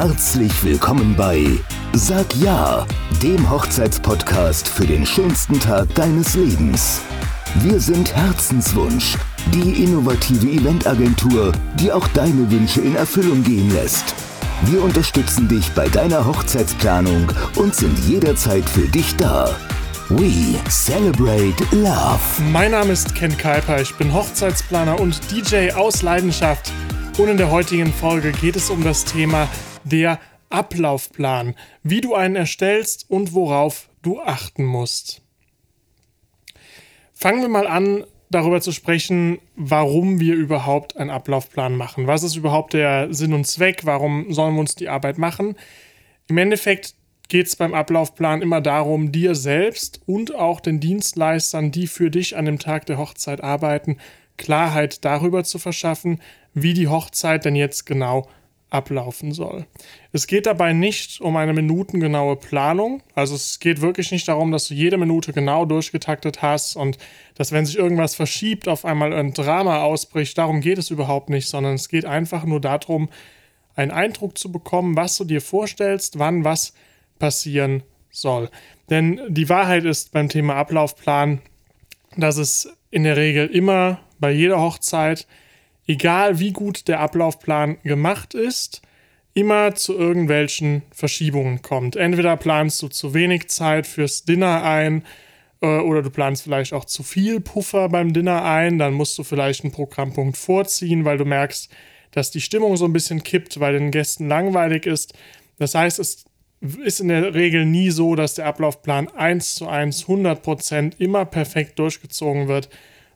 Herzlich willkommen bei Sag Ja, dem Hochzeitspodcast für den schönsten Tag deines Lebens. Wir sind Herzenswunsch, die innovative Eventagentur, die auch deine Wünsche in Erfüllung gehen lässt. Wir unterstützen dich bei deiner Hochzeitsplanung und sind jederzeit für dich da. We celebrate love. Mein Name ist Ken Kuiper, ich bin Hochzeitsplaner und DJ aus Leidenschaft. Und in der heutigen Folge geht es um das Thema der Ablaufplan, wie du einen erstellst und worauf du achten musst. Fangen wir mal an, darüber zu sprechen, warum wir überhaupt einen Ablaufplan machen. Was ist überhaupt der Sinn und Zweck? Warum sollen wir uns die Arbeit machen? Im Endeffekt geht es beim Ablaufplan immer darum, dir selbst und auch den Dienstleistern, die für dich an dem Tag der Hochzeit arbeiten, Klarheit darüber zu verschaffen, wie die Hochzeit denn jetzt genau ablaufen soll. Es geht dabei nicht um eine minutengenaue Planung. Also es geht wirklich nicht darum, dass du jede Minute genau durchgetaktet hast und dass wenn sich irgendwas verschiebt, auf einmal ein Drama ausbricht. Darum geht es überhaupt nicht, sondern es geht einfach nur darum, einen Eindruck zu bekommen, was du dir vorstellst, wann was passieren soll. Denn die Wahrheit ist beim Thema Ablaufplan, dass es in der Regel immer bei jeder Hochzeit egal wie gut der Ablaufplan gemacht ist, immer zu irgendwelchen Verschiebungen kommt. Entweder planst du zu wenig Zeit fürs Dinner ein äh, oder du planst vielleicht auch zu viel Puffer beim Dinner ein, dann musst du vielleicht einen Programmpunkt vorziehen, weil du merkst, dass die Stimmung so ein bisschen kippt, weil den Gästen langweilig ist. Das heißt, es ist in der Regel nie so, dass der Ablaufplan 1 zu 1 100% immer perfekt durchgezogen wird,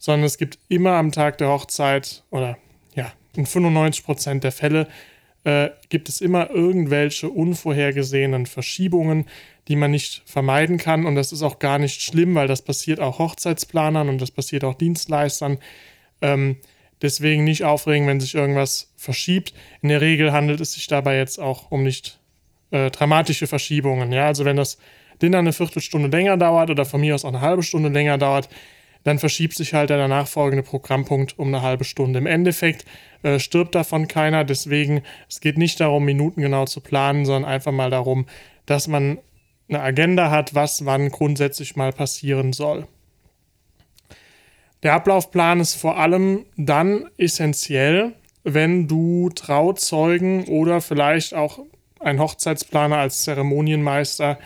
sondern es gibt immer am Tag der Hochzeit oder ja, in 95% der Fälle äh, gibt es immer irgendwelche unvorhergesehenen Verschiebungen, die man nicht vermeiden kann. Und das ist auch gar nicht schlimm, weil das passiert auch Hochzeitsplanern und das passiert auch Dienstleistern. Ähm, deswegen nicht aufregen, wenn sich irgendwas verschiebt. In der Regel handelt es sich dabei jetzt auch um nicht äh, dramatische Verschiebungen. Ja, also wenn das Dinner eine Viertelstunde länger dauert oder von mir aus auch eine halbe Stunde länger dauert, dann verschiebt sich halt der danach folgende Programmpunkt um eine halbe Stunde. Im Endeffekt äh, stirbt davon keiner, deswegen es geht nicht darum, Minuten genau zu planen, sondern einfach mal darum, dass man eine Agenda hat, was wann grundsätzlich mal passieren soll. Der Ablaufplan ist vor allem dann essentiell, wenn du Trauzeugen oder vielleicht auch ein Hochzeitsplaner als Zeremonienmeister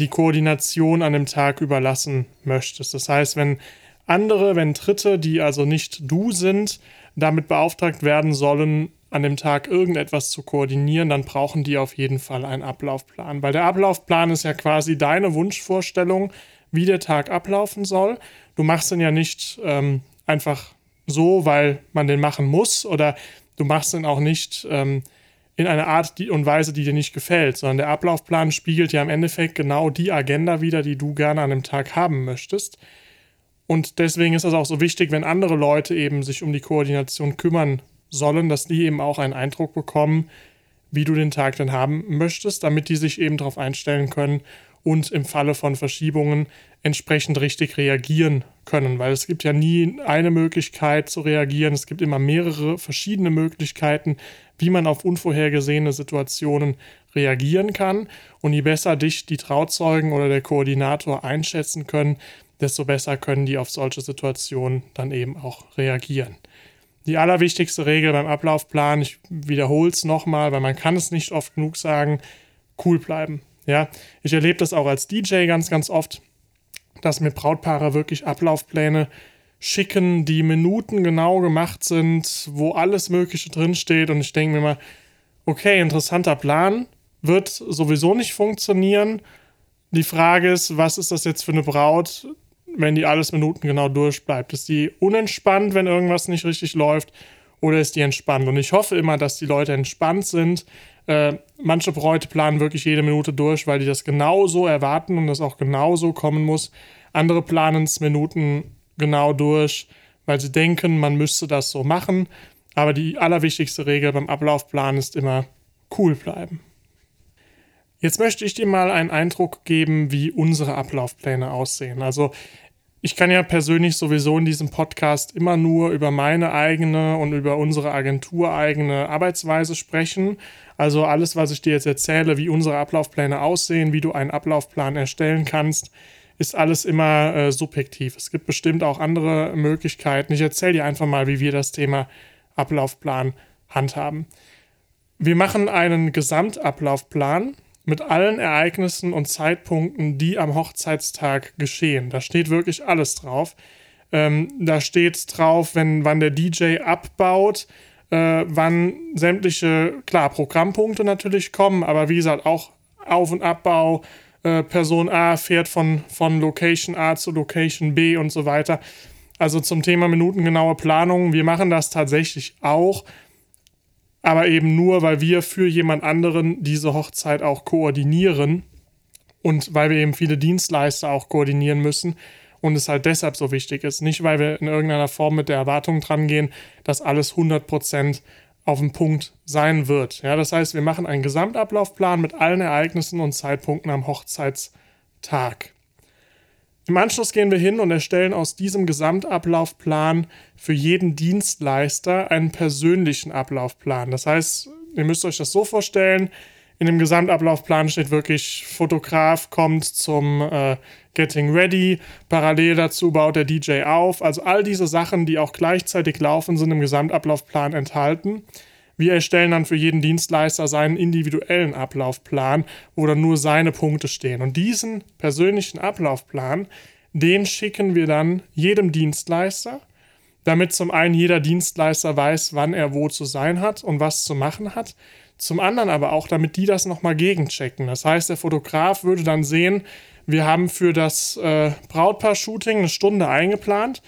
die Koordination an dem Tag überlassen möchtest. Das heißt, wenn andere, wenn Dritte, die also nicht du sind, damit beauftragt werden sollen, an dem Tag irgendetwas zu koordinieren, dann brauchen die auf jeden Fall einen Ablaufplan. Weil der Ablaufplan ist ja quasi deine Wunschvorstellung, wie der Tag ablaufen soll. Du machst ihn ja nicht ähm, einfach so, weil man den machen muss, oder du machst ihn auch nicht ähm, in einer Art und Weise, die dir nicht gefällt, sondern der Ablaufplan spiegelt ja im Endeffekt genau die Agenda wieder, die du gerne an dem Tag haben möchtest. Und deswegen ist es auch so wichtig, wenn andere Leute eben sich um die Koordination kümmern sollen, dass die eben auch einen Eindruck bekommen, wie du den Tag dann haben möchtest, damit die sich eben darauf einstellen können und im Falle von Verschiebungen entsprechend richtig reagieren können, weil es gibt ja nie eine Möglichkeit zu reagieren, es gibt immer mehrere verschiedene Möglichkeiten, wie man auf unvorhergesehene Situationen reagieren kann und je besser dich die Trauzeugen oder der Koordinator einschätzen können, desto besser können die auf solche Situationen dann eben auch reagieren. Die allerwichtigste Regel beim Ablaufplan, ich wiederhole es nochmal, weil man kann es nicht oft genug sagen, cool bleiben. Ja, ich erlebe das auch als DJ ganz, ganz oft, dass mir Brautpaare wirklich Ablaufpläne schicken, die Minuten genau gemacht sind, wo alles Mögliche drinsteht. Und ich denke mir mal, okay, interessanter Plan, wird sowieso nicht funktionieren. Die Frage ist, was ist das jetzt für eine Braut, wenn die alles Minuten genau durchbleibt? Ist die unentspannt, wenn irgendwas nicht richtig läuft? Oder ist die entspannt? Und ich hoffe immer, dass die Leute entspannt sind, äh, manche Bräute planen wirklich jede Minute durch, weil die das genauso erwarten und das auch genauso kommen muss. Andere planen es Minuten genau durch, weil sie denken, man müsste das so machen. Aber die allerwichtigste Regel beim Ablaufplan ist immer cool bleiben. Jetzt möchte ich dir mal einen Eindruck geben, wie unsere Ablaufpläne aussehen. Also ich kann ja persönlich sowieso in diesem Podcast immer nur über meine eigene und über unsere Agentur eigene Arbeitsweise sprechen. Also alles, was ich dir jetzt erzähle, wie unsere Ablaufpläne aussehen, wie du einen Ablaufplan erstellen kannst, ist alles immer äh, subjektiv. Es gibt bestimmt auch andere Möglichkeiten. Ich erzähle dir einfach mal, wie wir das Thema Ablaufplan handhaben. Wir machen einen Gesamtablaufplan mit allen Ereignissen und Zeitpunkten, die am Hochzeitstag geschehen. Da steht wirklich alles drauf. Ähm, da steht drauf, wenn, wann der DJ abbaut, äh, wann sämtliche, klar, Programmpunkte natürlich kommen, aber wie gesagt, auch Auf- und Abbau, äh, Person A fährt von, von Location A zu Location B und so weiter. Also zum Thema minutengenaue Planung, wir machen das tatsächlich auch aber eben nur, weil wir für jemand anderen diese Hochzeit auch koordinieren und weil wir eben viele Dienstleister auch koordinieren müssen und es halt deshalb so wichtig ist. Nicht, weil wir in irgendeiner Form mit der Erwartung dran gehen, dass alles 100% auf dem Punkt sein wird. Ja, das heißt, wir machen einen Gesamtablaufplan mit allen Ereignissen und Zeitpunkten am Hochzeitstag. Im Anschluss gehen wir hin und erstellen aus diesem Gesamtablaufplan für jeden Dienstleister einen persönlichen Ablaufplan. Das heißt, ihr müsst euch das so vorstellen, in dem Gesamtablaufplan steht wirklich, Fotograf kommt zum äh, Getting Ready, parallel dazu baut der DJ auf. Also all diese Sachen, die auch gleichzeitig laufen, sind im Gesamtablaufplan enthalten. Wir erstellen dann für jeden Dienstleister seinen individuellen Ablaufplan, wo dann nur seine Punkte stehen. Und diesen persönlichen Ablaufplan, den schicken wir dann jedem Dienstleister, damit zum einen jeder Dienstleister weiß, wann er wo zu sein hat und was zu machen hat. Zum anderen aber auch, damit die das nochmal gegenchecken. Das heißt, der Fotograf würde dann sehen, wir haben für das äh, Brautpaar-Shooting eine Stunde eingeplant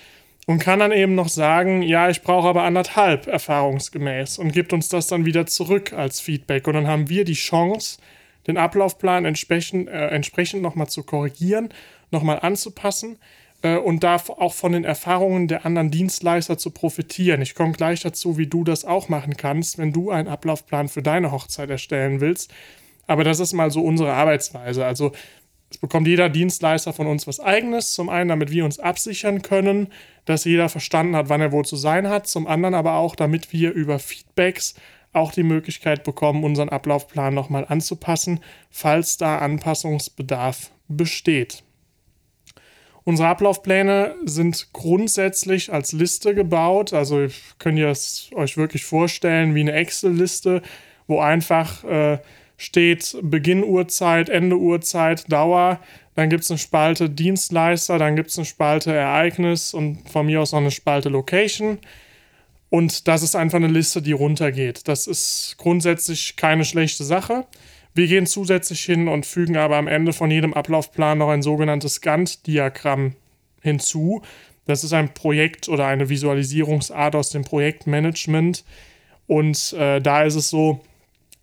und kann dann eben noch sagen, ja, ich brauche aber anderthalb erfahrungsgemäß und gibt uns das dann wieder zurück als Feedback. Und dann haben wir die Chance, den Ablaufplan entsprechend, äh, entsprechend nochmal zu korrigieren, nochmal anzupassen äh, und da auch von den Erfahrungen der anderen Dienstleister zu profitieren. Ich komme gleich dazu, wie du das auch machen kannst, wenn du einen Ablaufplan für deine Hochzeit erstellen willst. Aber das ist mal so unsere Arbeitsweise. Also es bekommt jeder Dienstleister von uns was eigenes. Zum einen, damit wir uns absichern können, dass jeder verstanden hat, wann er wo zu sein hat. Zum anderen aber auch, damit wir über Feedbacks auch die Möglichkeit bekommen, unseren Ablaufplan nochmal anzupassen, falls da Anpassungsbedarf besteht. Unsere Ablaufpläne sind grundsätzlich als Liste gebaut. Also könnt ihr es euch wirklich vorstellen wie eine Excel-Liste, wo einfach äh, steht Beginn Uhrzeit, Ende Uhrzeit, Dauer. Dann gibt es eine Spalte Dienstleister, dann gibt es eine Spalte Ereignis und von mir aus noch eine Spalte Location. Und das ist einfach eine Liste, die runtergeht. Das ist grundsätzlich keine schlechte Sache. Wir gehen zusätzlich hin und fügen aber am Ende von jedem Ablaufplan noch ein sogenanntes Gantt-Diagramm hinzu. Das ist ein Projekt oder eine Visualisierungsart aus dem Projektmanagement. Und äh, da ist es so,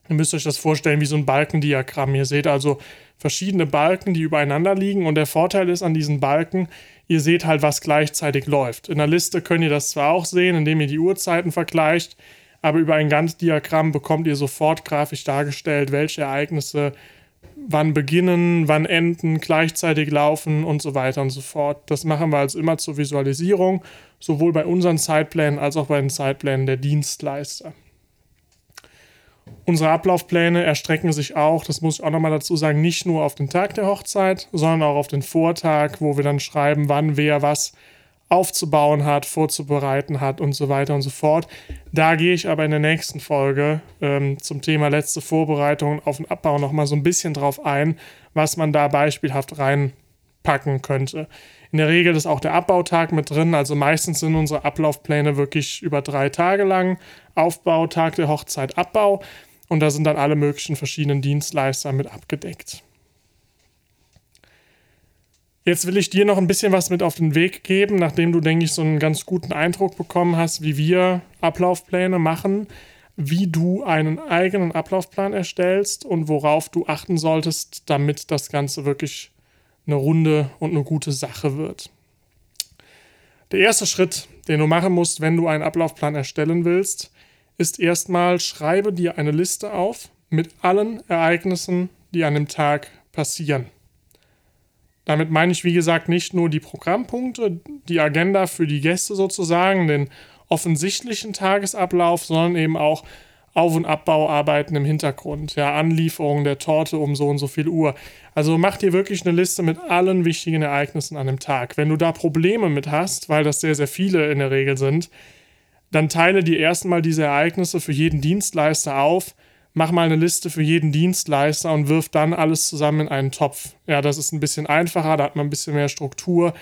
Ihr müsst euch das vorstellen wie so ein Balkendiagramm. Ihr seht also verschiedene Balken, die übereinander liegen. Und der Vorteil ist an diesen Balken, ihr seht halt, was gleichzeitig läuft. In der Liste könnt ihr das zwar auch sehen, indem ihr die Uhrzeiten vergleicht, aber über ein Gantt-Diagramm bekommt ihr sofort grafisch dargestellt, welche Ereignisse wann beginnen, wann enden, gleichzeitig laufen und so weiter und so fort. Das machen wir also immer zur Visualisierung, sowohl bei unseren Zeitplänen als auch bei den Zeitplänen der Dienstleister. Unsere Ablaufpläne erstrecken sich auch, das muss ich auch nochmal dazu sagen, nicht nur auf den Tag der Hochzeit, sondern auch auf den Vortag, wo wir dann schreiben, wann wer was aufzubauen hat, vorzubereiten hat und so weiter und so fort. Da gehe ich aber in der nächsten Folge ähm, zum Thema letzte Vorbereitung auf den Abbau nochmal so ein bisschen drauf ein, was man da beispielhaft reinpacken könnte. In der Regel ist auch der Abbautag mit drin, also meistens sind unsere Ablaufpläne wirklich über drei Tage lang. Aufbau, Tag der Hochzeit, Abbau. Und da sind dann alle möglichen verschiedenen Dienstleister mit abgedeckt. Jetzt will ich dir noch ein bisschen was mit auf den Weg geben, nachdem du, denke ich, so einen ganz guten Eindruck bekommen hast, wie wir Ablaufpläne machen, wie du einen eigenen Ablaufplan erstellst und worauf du achten solltest, damit das Ganze wirklich eine runde und eine gute Sache wird. Der erste Schritt, den du machen musst, wenn du einen Ablaufplan erstellen willst, ist erstmal, schreibe dir eine Liste auf mit allen Ereignissen, die an dem Tag passieren. damit meine ich, wie gesagt, nicht nur die Programmpunkte, die Agenda für die Gäste sozusagen, den offensichtlichen Tagesablauf, sondern eben auch Auf- und Abbauarbeiten im Hintergrund, ja, Anlieferung der Torte um so und so viel Uhr. Also mach dir wirklich eine Liste mit allen wichtigen Ereignissen an dem Tag. Wenn du da Probleme mit hast, weil das sehr, sehr viele in der Regel sind, dann teile dir erstmal diese Ereignisse für jeden Dienstleister auf, mach mal eine Liste für jeden Dienstleister und wirf dann alles zusammen in einen Topf. Ja, das ist ein bisschen einfacher, da hat man ein bisschen mehr Struktur,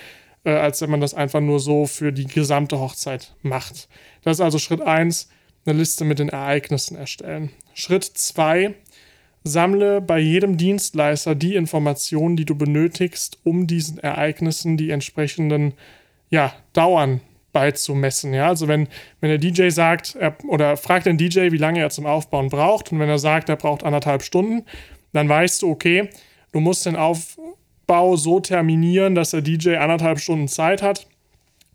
äh, als wenn man das einfach nur so für die gesamte Hochzeit macht. Das ist also Schritt 1, eine Liste mit den Ereignissen erstellen. Schritt 2, sammle bei jedem Dienstleister die Informationen, die du benötigst, um diesen Ereignissen die entsprechenden ja, Dauern beizumessen. Ja? Also wenn, wenn der DJ sagt, er, oder fragt den DJ, wie lange er zum Aufbauen braucht, und wenn er sagt, er braucht anderthalb Stunden, dann weißt du, okay, du musst den Aufbau so terminieren, dass der DJ anderthalb Stunden Zeit hat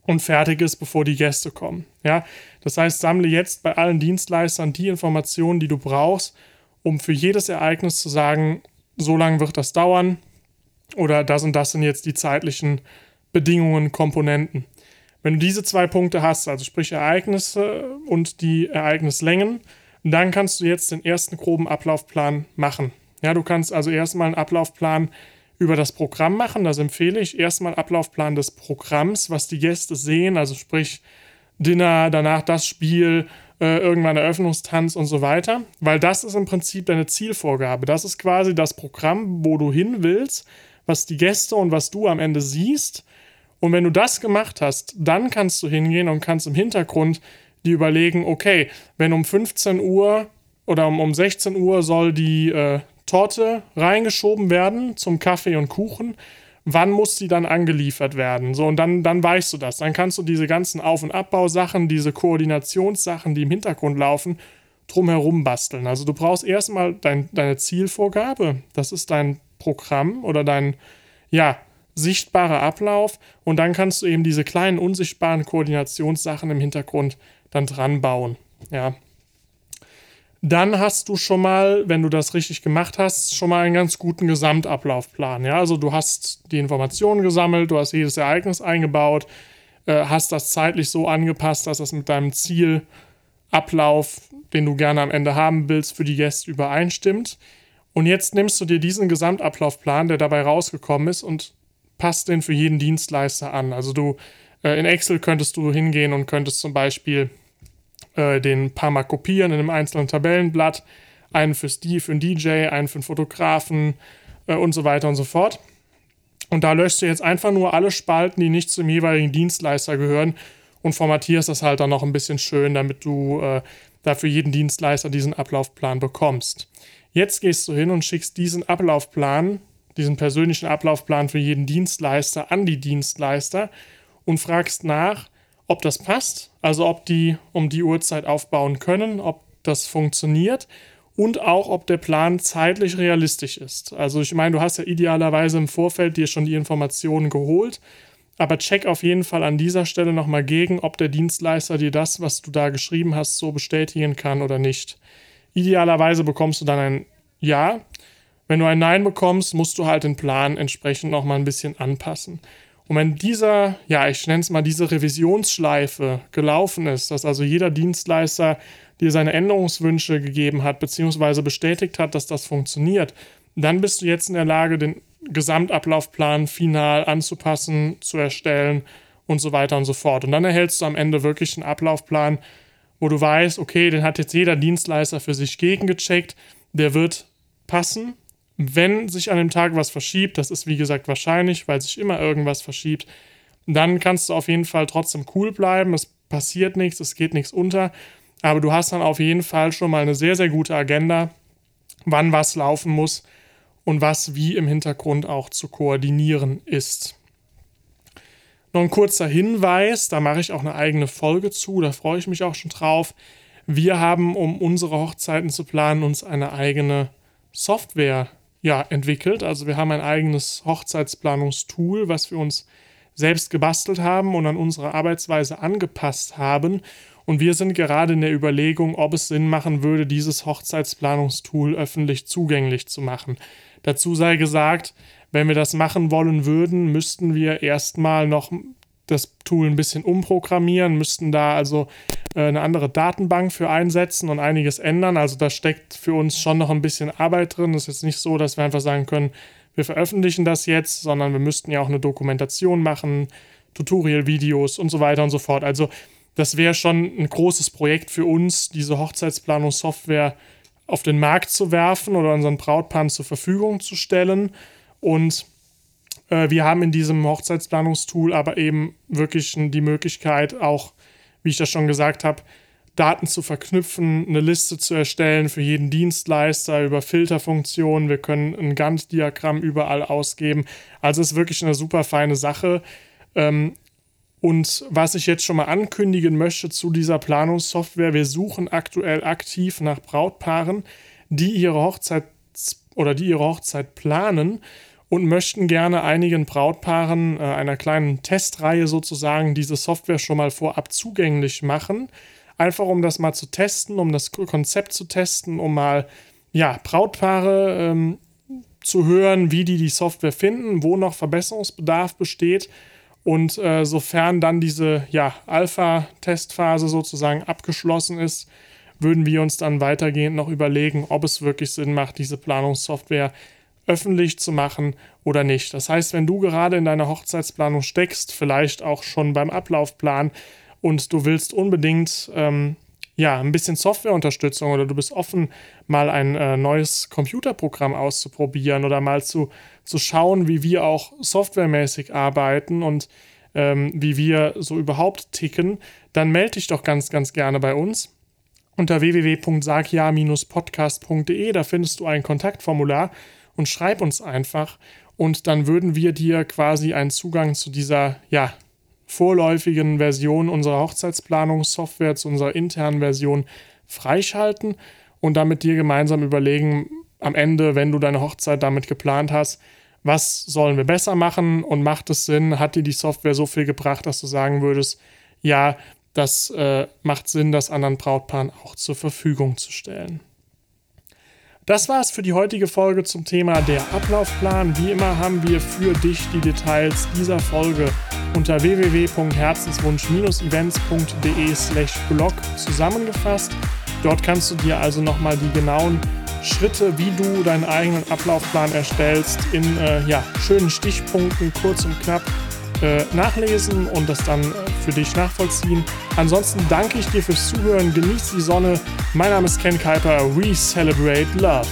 und fertig ist, bevor die Gäste kommen. Ja? Das heißt, sammle jetzt bei allen Dienstleistern die Informationen, die du brauchst, um für jedes Ereignis zu sagen, so lange wird das dauern oder das und das sind jetzt die zeitlichen Bedingungen, Komponenten. Wenn du diese zwei Punkte hast, also sprich Ereignisse und die Ereignislängen, dann kannst du jetzt den ersten groben Ablaufplan machen. Ja, du kannst also erstmal einen Ablaufplan über das Programm machen. Das empfehle ich. Erstmal Ablaufplan des Programms, was die Gäste sehen, also sprich Dinner, danach das Spiel, äh, irgendwann Eröffnungstanz und so weiter, weil das ist im Prinzip deine Zielvorgabe. Das ist quasi das Programm, wo du hin willst, was die Gäste und was du am Ende siehst. Und wenn du das gemacht hast, dann kannst du hingehen und kannst im Hintergrund die überlegen, okay, wenn um 15 Uhr oder um, um 16 Uhr soll die äh, Torte reingeschoben werden zum Kaffee und Kuchen, wann muss sie dann angeliefert werden? So, und dann, dann weißt du das. Dann kannst du diese ganzen Auf- und Abbausachen, diese Koordinationssachen, die im Hintergrund laufen, drumherum basteln. Also du brauchst erstmal dein, deine Zielvorgabe. Das ist dein Programm oder dein, ja, sichtbarer Ablauf. Und dann kannst du eben diese kleinen unsichtbaren Koordinationssachen im Hintergrund dann dran bauen. Ja. Dann hast du schon mal, wenn du das richtig gemacht hast, schon mal einen ganz guten Gesamtablaufplan. Ja, also du hast die Informationen gesammelt, du hast jedes Ereignis eingebaut, äh, hast das zeitlich so angepasst, dass das mit deinem Zielablauf, den du gerne am Ende haben willst, für die Gäste übereinstimmt. Und jetzt nimmst du dir diesen Gesamtablaufplan, der dabei rausgekommen ist, und passt den für jeden Dienstleister an. Also du äh, in Excel könntest du hingehen und könntest zum Beispiel äh, den paar Mal kopieren in einem einzelnen Tabellenblatt. Einen für den DJ, einen für den Fotografen äh, und so weiter und so fort. Und da löschst du jetzt einfach nur alle Spalten, die nicht zum jeweiligen Dienstleister gehören und formatierst das halt dann noch ein bisschen schön, damit du äh, da für jeden Dienstleister diesen Ablaufplan bekommst. Jetzt gehst du hin und schickst diesen Ablaufplan, diesen persönlichen Ablaufplan für jeden Dienstleister an die Dienstleister und fragst nach, ob das passt, also ob die um die Uhrzeit aufbauen können, ob das funktioniert und auch, ob der Plan zeitlich realistisch ist. Also ich meine, du hast ja idealerweise im Vorfeld dir schon die Informationen geholt, aber check auf jeden Fall an dieser Stelle nochmal gegen, ob der Dienstleister dir das, was du da geschrieben hast, so bestätigen kann oder nicht. Idealerweise bekommst du dann ein Ja. Wenn du ein Nein bekommst, musst du halt den Plan entsprechend nochmal ein bisschen anpassen. Und wenn dieser, ja, ich nenne es mal diese Revisionsschleife gelaufen ist, dass also jeder Dienstleister dir seine Änderungswünsche gegeben hat, beziehungsweise bestätigt hat, dass das funktioniert, dann bist du jetzt in der Lage, den Gesamtablaufplan final anzupassen, zu erstellen und so weiter und so fort. Und dann erhältst du am Ende wirklich einen Ablaufplan, wo du weißt, okay, den hat jetzt jeder Dienstleister für sich gegengecheckt, der wird passen wenn sich an dem Tag was verschiebt, das ist wie gesagt wahrscheinlich, weil sich immer irgendwas verschiebt, dann kannst du auf jeden Fall trotzdem cool bleiben. Es passiert nichts, es geht nichts unter. Aber du hast dann auf jeden Fall schon mal eine sehr, sehr gute Agenda, wann was laufen muss und was wie im Hintergrund auch zu koordinieren ist. Noch ein kurzer Hinweis, da mache ich auch eine eigene Folge zu, da freue ich mich auch schon drauf. Wir haben, um unsere Hochzeiten zu planen, uns eine eigene Software ja, entwickelt. Also wir haben ein eigenes Hochzeitsplanungstool, was wir uns selbst gebastelt haben und an unsere Arbeitsweise angepasst haben. Und wir sind gerade in der Überlegung, ob es Sinn machen würde, dieses Hochzeitsplanungstool öffentlich zugänglich zu machen. Dazu sei gesagt, Wenn wir das machen wollen würden, müssten wir erstmal noch das Tool ein bisschen umprogrammieren, müssten da also äh, eine andere Datenbank für einsetzen und einiges ändern. Also da steckt für uns schon noch ein bisschen Arbeit drin. Es ist jetzt nicht so, dass wir einfach sagen können, wir veröffentlichen das jetzt, sondern wir müssten ja auch eine Dokumentation machen, Tutorial-Videos und so weiter und so fort. Also das wäre schon ein großes Projekt für uns, diese Hochzeitsplanungssoftware auf den Markt zu werfen oder unseren Brautpaaren zur Verfügung zu stellen. Und wir haben in diesem Hochzeitsplanungstool aber eben wirklich die Möglichkeit, auch, wie ich das schon gesagt habe, Daten zu verknüpfen, eine Liste zu erstellen für jeden Dienstleister über Filterfunktionen. Wir können ein Gantt-Diagramm überall ausgeben. Also ist wirklich eine super feine Sache. Ähm, und was ich jetzt schon mal ankündigen möchte zu dieser Planungssoftware, wir suchen aktuell aktiv nach Brautpaaren, die ihre Hochzeit oder die ihre Hochzeit planen und möchten gerne einigen Brautpaaren äh, einer kleinen Testreihe sozusagen diese Software schon mal vorab zugänglich machen. Einfach um das mal zu testen, um das Konzept zu testen, um mal ja, Brautpaare ähm, zu hören, wie die die Software finden, wo noch Verbesserungsbedarf besteht und äh, sofern dann diese ja, Alpha-Testphase sozusagen abgeschlossen ist, würden wir uns dann weitergehend noch überlegen, ob es wirklich Sinn macht, diese Planungssoftware öffentlich zu machen oder nicht. Das heißt, wenn du gerade in deiner Hochzeitsplanung steckst, vielleicht auch schon beim Ablaufplan und du willst unbedingt ähm, ja, ein bisschen Softwareunterstützung oder du bist offen, mal ein äh, neues Computerprogramm auszuprobieren oder mal zu, zu schauen, wie wir auch softwaremäßig arbeiten und ähm, wie wir so überhaupt ticken, dann melde dich doch ganz, ganz gerne bei uns unter www.sagja-podcast.de. Da findest du ein Kontaktformular und schreib uns einfach und dann würden wir dir quasi einen Zugang zu dieser ja, vorläufigen Version unserer Hochzeitsplanungssoftware, zu unserer internen Version freischalten und damit dir gemeinsam überlegen, am Ende, wenn du deine Hochzeit damit geplant hast, was sollen wir besser machen und macht es Sinn, hat dir die Software so viel gebracht, dass du sagen würdest, ja, das äh, macht Sinn, das anderen Brautpaaren auch zur Verfügung zu stellen. Das war's für die heutige Folge zum Thema der Ablaufplan. Wie immer haben wir für dich die Details dieser Folge unter www.herzenswunsch-events.de/blog zusammengefasst. Dort kannst du dir also nochmal die genauen Schritte, wie du deinen eigenen Ablaufplan erstellst, in äh, ja, schönen Stichpunkten, kurz und knapp äh, nachlesen und das dann äh, für dich nachvollziehen. Ansonsten danke ich dir fürs Zuhören, genieß die Sonne. Mein Name ist Ken Kuiper. We celebrate love.